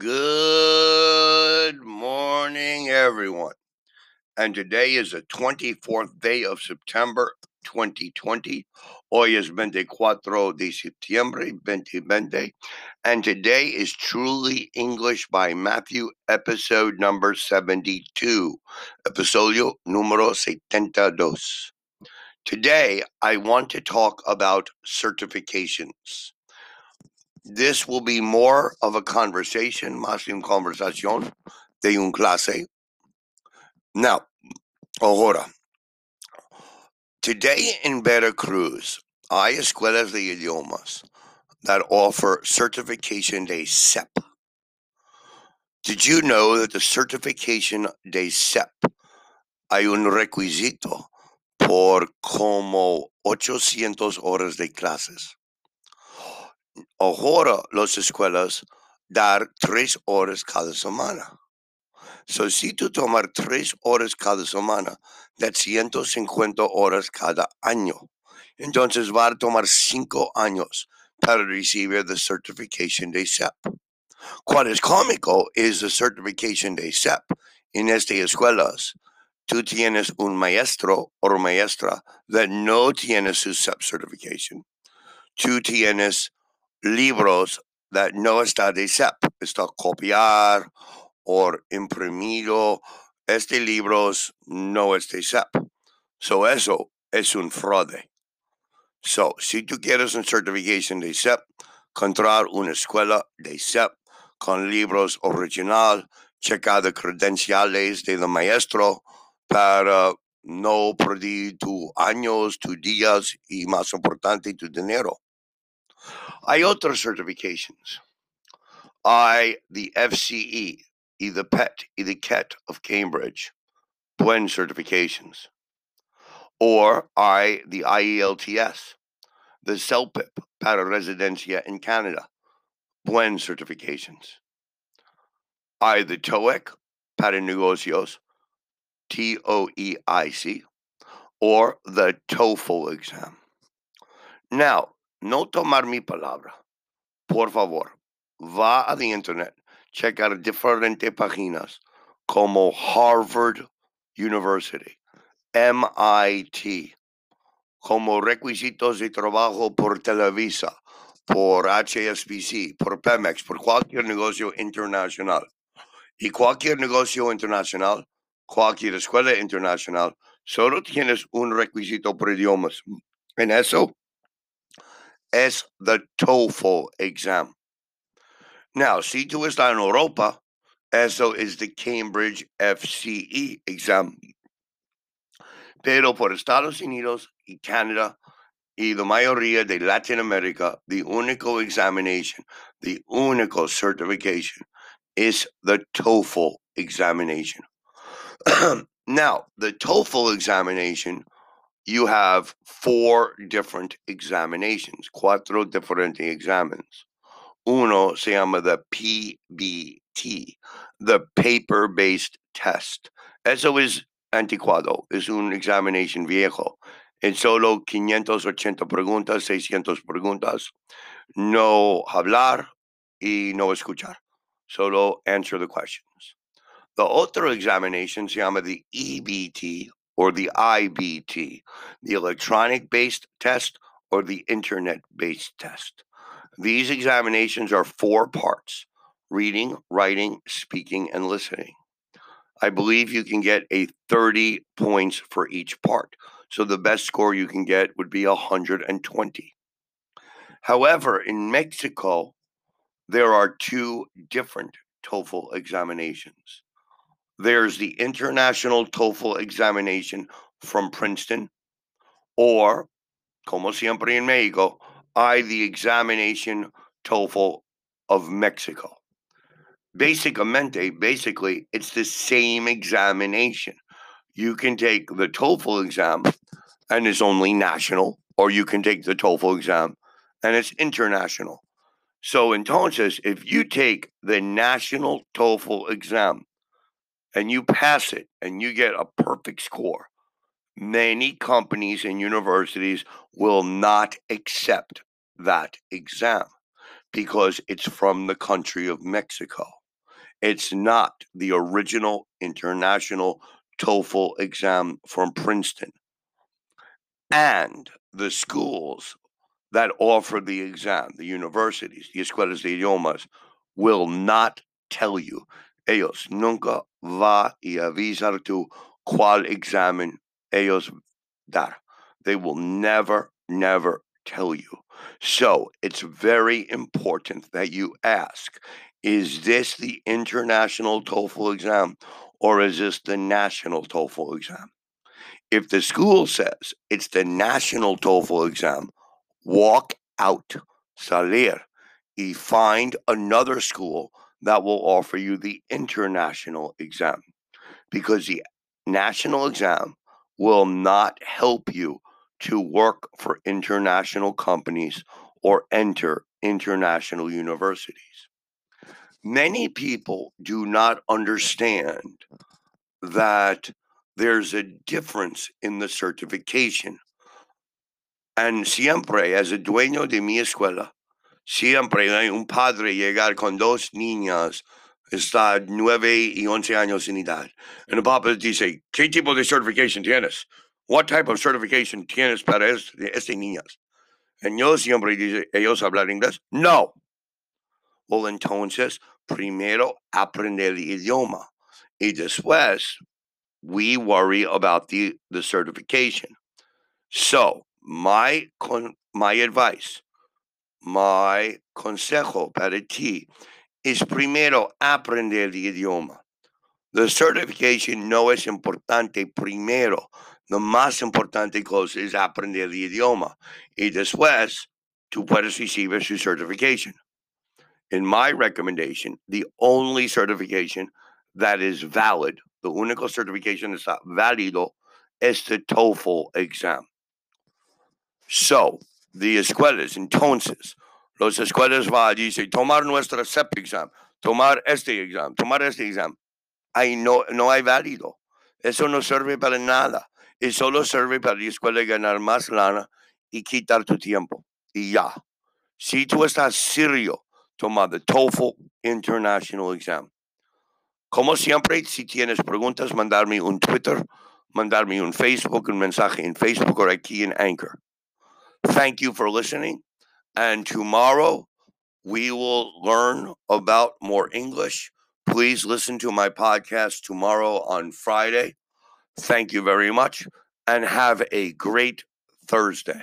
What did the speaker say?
Good morning, everyone. And today is the 24th day of September 2020. Hoy es 24 de septiembre 2020. And today is Truly English by Matthew, episode number 72. Episodio número 72. Today, I want to talk about certifications. This will be more of a conversation, más una conversación de un clase. Now, ahora, today in Veracruz, hay escuelas de idiomas that offer certification de CEP. Did you know that the certification de CEP hay un requisito por como 800 horas de clases? Ahora las escuelas dar tres horas cada semana. So, si tú tomar tres horas cada semana, that's 150 horas cada año. Entonces va a tomar cinco años para recibir the certification de CEP. Cuál es cómico es the certification de CEP en estas escuelas. Tú tienes un maestro o maestra that no tiene su CEP certification. Tú tienes libros that no está de CEP, está copiar o imprimido. Este libros no es de CEP. So eso es un fraude. So, si tú quieres un certification de CEP, encontrar una escuela de CEP con libros original, checar de credenciales del maestro para no perder tus años, tus días y más importante, tu dinero. Otras certifications. I, the FCE, the PET, the KET of Cambridge, buen certifications. Or I, the IELTS, the CELPIP para residencia in Canada, buen certifications. I, the TOEIC para negocios, T O E I C, or the TOEFL exam. Now, no tomar mi palabra. Por favor, va a the internet, checar diferentes páginas como Harvard University, MIT, como requisitos de trabajo por Televisa, por HSBC, por Pemex, por cualquier negocio internacional. Y cualquier negocio internacional, cualquier escuela internacional, solo tienes un requisito por idiomas. En eso, es the TOEFL exam. Now, si tú estás en Europa, eso is the Cambridge FCE exam. Pero por Estados Unidos y Canadá y la mayoría de Latinoamérica, the único examination, the único certification is the TOEFL examination. now, the TOEFL examination you have four different examinations, cuatro diferentes exámenes. Uno se llama the PBT, the paper-based test. Eso es anticuado, es un examination viejo. En solo 580 preguntas, 600 preguntas. No hablar y no escuchar. Solo answer the questions. The other examination se llama the EBT or the IBT, the electronic based test or the internet based test. These examinations are four parts reading, writing, speaking, and listening. I believe you can get a 30 points for each part. So the best score you can get would be 120. However, in Mexico, there are two different TOEFL examinations. There's the International TOEFL examination from Princeton, or, como siempre en Mexico, I the examination TOEFL of Mexico. Basicamente, basically, it's the same examination. You can take the TOEFL exam and it's only national, or you can take the TOEFL exam and it's international. So, entonces, if you take the national TOEFL exam and you pass it and you get a perfect score, many companies and universities will not accept that exam because it's from the country of Mexico. It's not the original international TOEFL exam from Princeton. And the schools that offer the exam, the universities, the escuelas de idiomas, will not tell you. Ellos nunca va y avisar tú cuál examen ellos dar. They will never, never tell you. So it's very important that you ask is this the international TOEFL exam or is this the national TOEFL exam? If the school says it's the national TOEFL exam, walk out, salir, y find another school that will offer you the international exam because the national exam will not help you to work for international companies or enter international universities. Many people do not understand that there's a difference in the certification. And siempre, as a dueño de mi escuela, siempre hay un padre llegar con dos niñas, está nueve y once años sin edad. Y el papá dice, ¿qué tipo de certification tienes? What type of certification tienes para este, este niñas? Y yo siempre dice, ¿ellos hablan inglés? No. Well, entonces, primero aprender el idioma. Y después, we worry about the, the certification. So, my, my advice, my consejo para ti es primero aprender el idioma. The certification no es importante primero. Lo más importante cosa es aprender el idioma. Y después, tú puedes recibir su certification. In my recommendation, the only certification that is valid, the único certification está válido, es the TOEFL exam. So, the escuelas, entonces, los escuelas va a decir, tomar nuestra CEP exam, tomar este exam, tomar este exam. Ahí no, no hay válido. Eso no sirve para nada. Y solo sirve para la escuela ganar más lana y quitar tu tiempo. Y ya. Si tú estás serio, toma the TOEFL International Exam. Como siempre, si tienes preguntas, mandarme un Twitter, mandarme un Facebook, un mensaje en Facebook or aquí en Anchor. Thank you for listening. And tomorrow we will learn about more English. Please listen to my podcast tomorrow on Friday. Thank you very much and have a great Thursday.